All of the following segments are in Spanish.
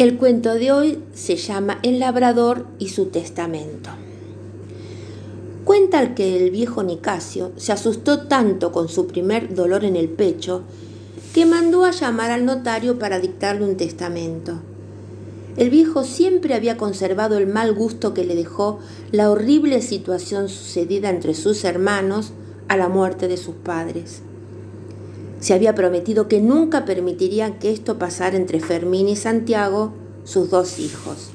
El cuento de hoy se llama El labrador y su testamento. Cuenta que el viejo Nicasio se asustó tanto con su primer dolor en el pecho que mandó a llamar al notario para dictarle un testamento. El viejo siempre había conservado el mal gusto que le dejó la horrible situación sucedida entre sus hermanos a la muerte de sus padres. Se había prometido que nunca permitiría que esto pasara entre Fermín y Santiago, sus dos hijos.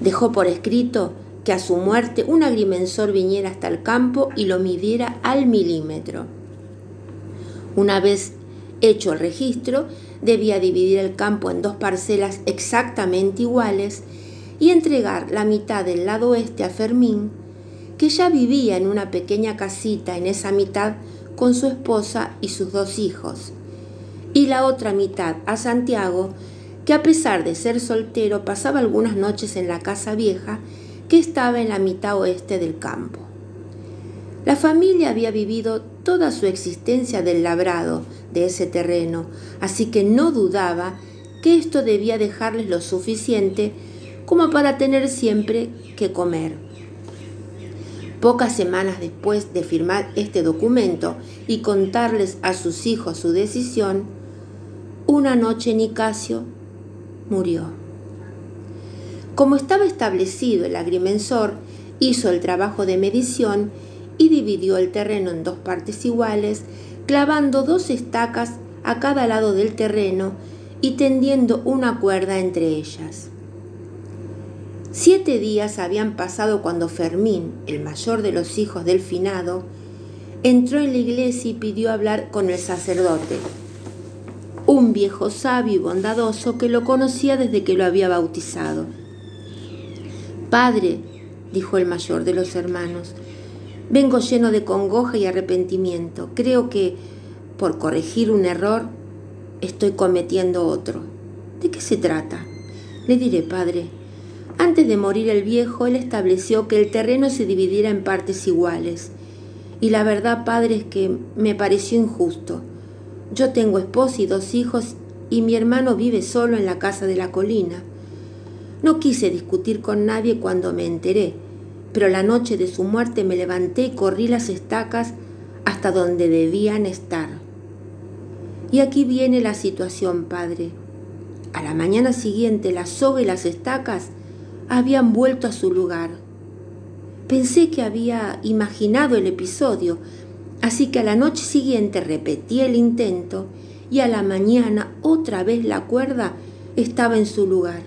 Dejó por escrito que a su muerte un agrimensor viniera hasta el campo y lo midiera al milímetro. Una vez hecho el registro, debía dividir el campo en dos parcelas exactamente iguales y entregar la mitad del lado oeste a Fermín, que ya vivía en una pequeña casita en esa mitad con su esposa y sus dos hijos, y la otra mitad a Santiago, que a pesar de ser soltero pasaba algunas noches en la casa vieja que estaba en la mitad oeste del campo. La familia había vivido toda su existencia del labrado de ese terreno, así que no dudaba que esto debía dejarles lo suficiente como para tener siempre que comer. Pocas semanas después de firmar este documento y contarles a sus hijos su decisión, una noche Nicasio murió. Como estaba establecido, el agrimensor hizo el trabajo de medición y dividió el terreno en dos partes iguales, clavando dos estacas a cada lado del terreno y tendiendo una cuerda entre ellas. Siete días habían pasado cuando Fermín, el mayor de los hijos del finado, entró en la iglesia y pidió hablar con el sacerdote, un viejo sabio y bondadoso que lo conocía desde que lo había bautizado. Padre, dijo el mayor de los hermanos, vengo lleno de congoja y arrepentimiento. Creo que, por corregir un error, estoy cometiendo otro. ¿De qué se trata? Le diré, padre, antes de morir el viejo, él estableció que el terreno se dividiera en partes iguales. Y la verdad, padre, es que me pareció injusto. Yo tengo esposa y dos hijos y mi hermano vive solo en la casa de la colina. No quise discutir con nadie cuando me enteré, pero la noche de su muerte me levanté y corrí las estacas hasta donde debían estar. Y aquí viene la situación, padre. A la mañana siguiente la soga y las estacas habían vuelto a su lugar. Pensé que había imaginado el episodio, así que a la noche siguiente repetí el intento y a la mañana otra vez la cuerda estaba en su lugar.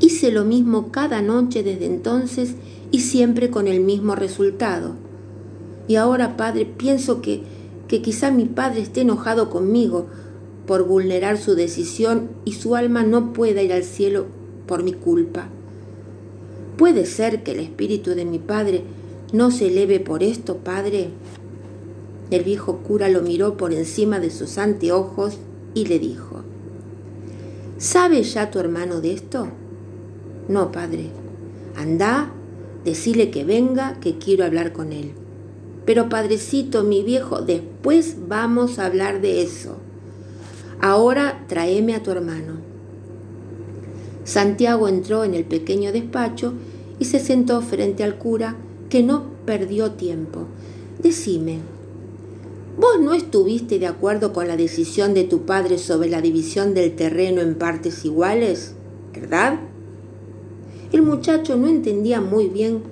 Hice lo mismo cada noche desde entonces y siempre con el mismo resultado. Y ahora, Padre, pienso que, que quizá mi Padre esté enojado conmigo por vulnerar su decisión y su alma no pueda ir al cielo por mi culpa. ¿Puede ser que el espíritu de mi padre no se eleve por esto, padre? El viejo cura lo miró por encima de sus anteojos y le dijo, ¿sabe ya tu hermano de esto? No, padre. Anda, decile que venga, que quiero hablar con él. Pero padrecito, mi viejo, después vamos a hablar de eso. Ahora tráeme a tu hermano. Santiago entró en el pequeño despacho y se sentó frente al cura, que no perdió tiempo. Decime, ¿vos no estuviste de acuerdo con la decisión de tu padre sobre la división del terreno en partes iguales? ¿Verdad? El muchacho no entendía muy bien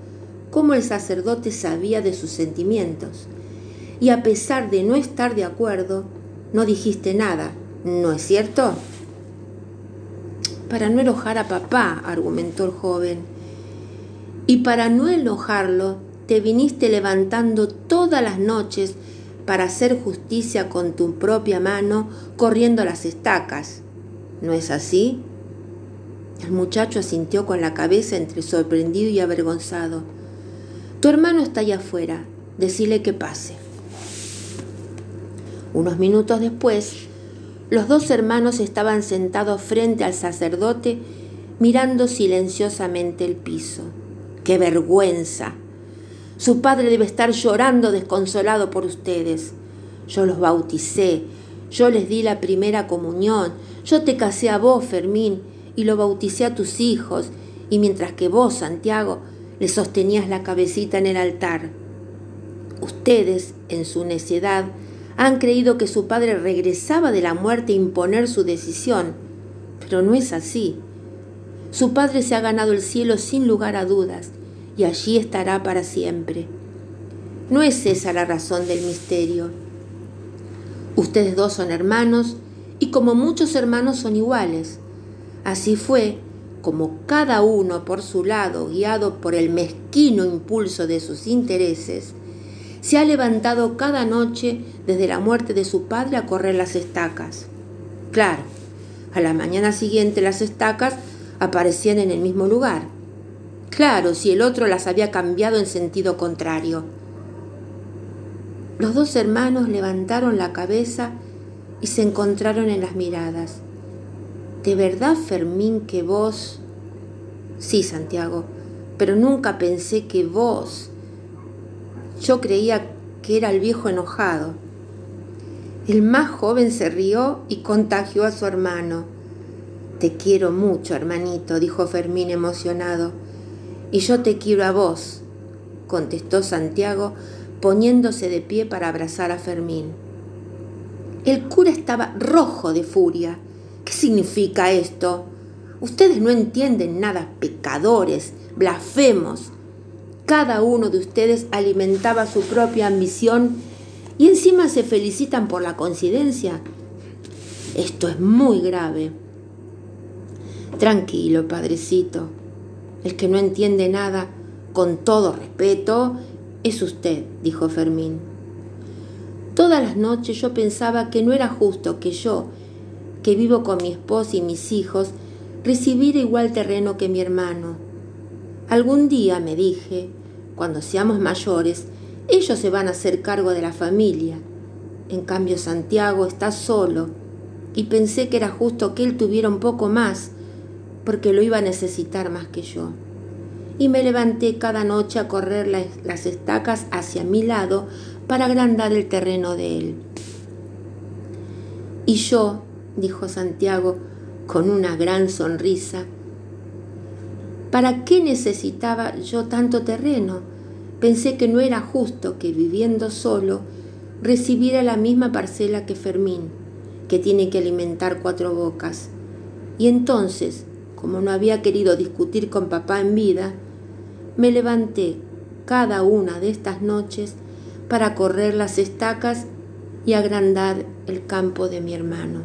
cómo el sacerdote sabía de sus sentimientos, y a pesar de no estar de acuerdo, no dijiste nada, ¿no es cierto? Para no enojar a papá, argumentó el joven. Y para no enojarlo, te viniste levantando todas las noches para hacer justicia con tu propia mano, corriendo las estacas. ¿No es así? El muchacho asintió con la cabeza entre sorprendido y avergonzado. Tu hermano está allá afuera, decile que pase. Unos minutos después, los dos hermanos estaban sentados frente al sacerdote mirando silenciosamente el piso. ¡Qué vergüenza! Su padre debe estar llorando desconsolado por ustedes. Yo los bauticé, yo les di la primera comunión, Yo te casé a vos, Fermín, y lo bauticé a tus hijos, y mientras que vos, Santiago, le sostenías la cabecita en el altar. Ustedes, en su necedad, han creído que su padre regresaba de la muerte a imponer su decisión, pero no es así. Su padre se ha ganado el cielo sin lugar a dudas, y allí estará para siempre. No es esa la razón del misterio. Ustedes dos son hermanos, y como muchos hermanos son iguales. Así fue como cada uno por su lado, guiado por el mezquino impulso de sus intereses, se ha levantado cada noche desde la muerte de su padre a correr las estacas. Claro, a la mañana siguiente las estacas aparecían en el mismo lugar. Claro, si el otro las había cambiado en sentido contrario. Los dos hermanos levantaron la cabeza y se encontraron en las miradas. ¿De verdad, Fermín, que vos... Sí, Santiago, pero nunca pensé que vos... Yo creía que era el viejo enojado. El más joven se rió y contagió a su hermano. Te quiero mucho, hermanito, dijo Fermín emocionado. Y yo te quiero a vos, contestó Santiago, poniéndose de pie para abrazar a Fermín. El cura estaba rojo de furia. ¿Qué significa esto? Ustedes no entienden nada, pecadores, blasfemos. Cada uno de ustedes alimentaba su propia ambición y encima se felicitan por la coincidencia. Esto es muy grave. Tranquilo, padrecito. El que no entiende nada, con todo respeto, es usted, dijo Fermín. Todas las noches yo pensaba que no era justo que yo, que vivo con mi esposa y mis hijos, recibir igual terreno que mi hermano. Algún día, me dije, cuando seamos mayores, ellos se van a hacer cargo de la familia. En cambio, Santiago está solo y pensé que era justo que él tuviera un poco más, porque lo iba a necesitar más que yo. Y me levanté cada noche a correr las estacas hacia mi lado para agrandar el terreno de él. Y yo, dijo Santiago con una gran sonrisa. ¿Para qué necesitaba yo tanto terreno? Pensé que no era justo que viviendo solo recibiera la misma parcela que Fermín, que tiene que alimentar cuatro bocas. Y entonces, como no había querido discutir con papá en vida, me levanté cada una de estas noches para correr las estacas y agrandar el campo de mi hermano.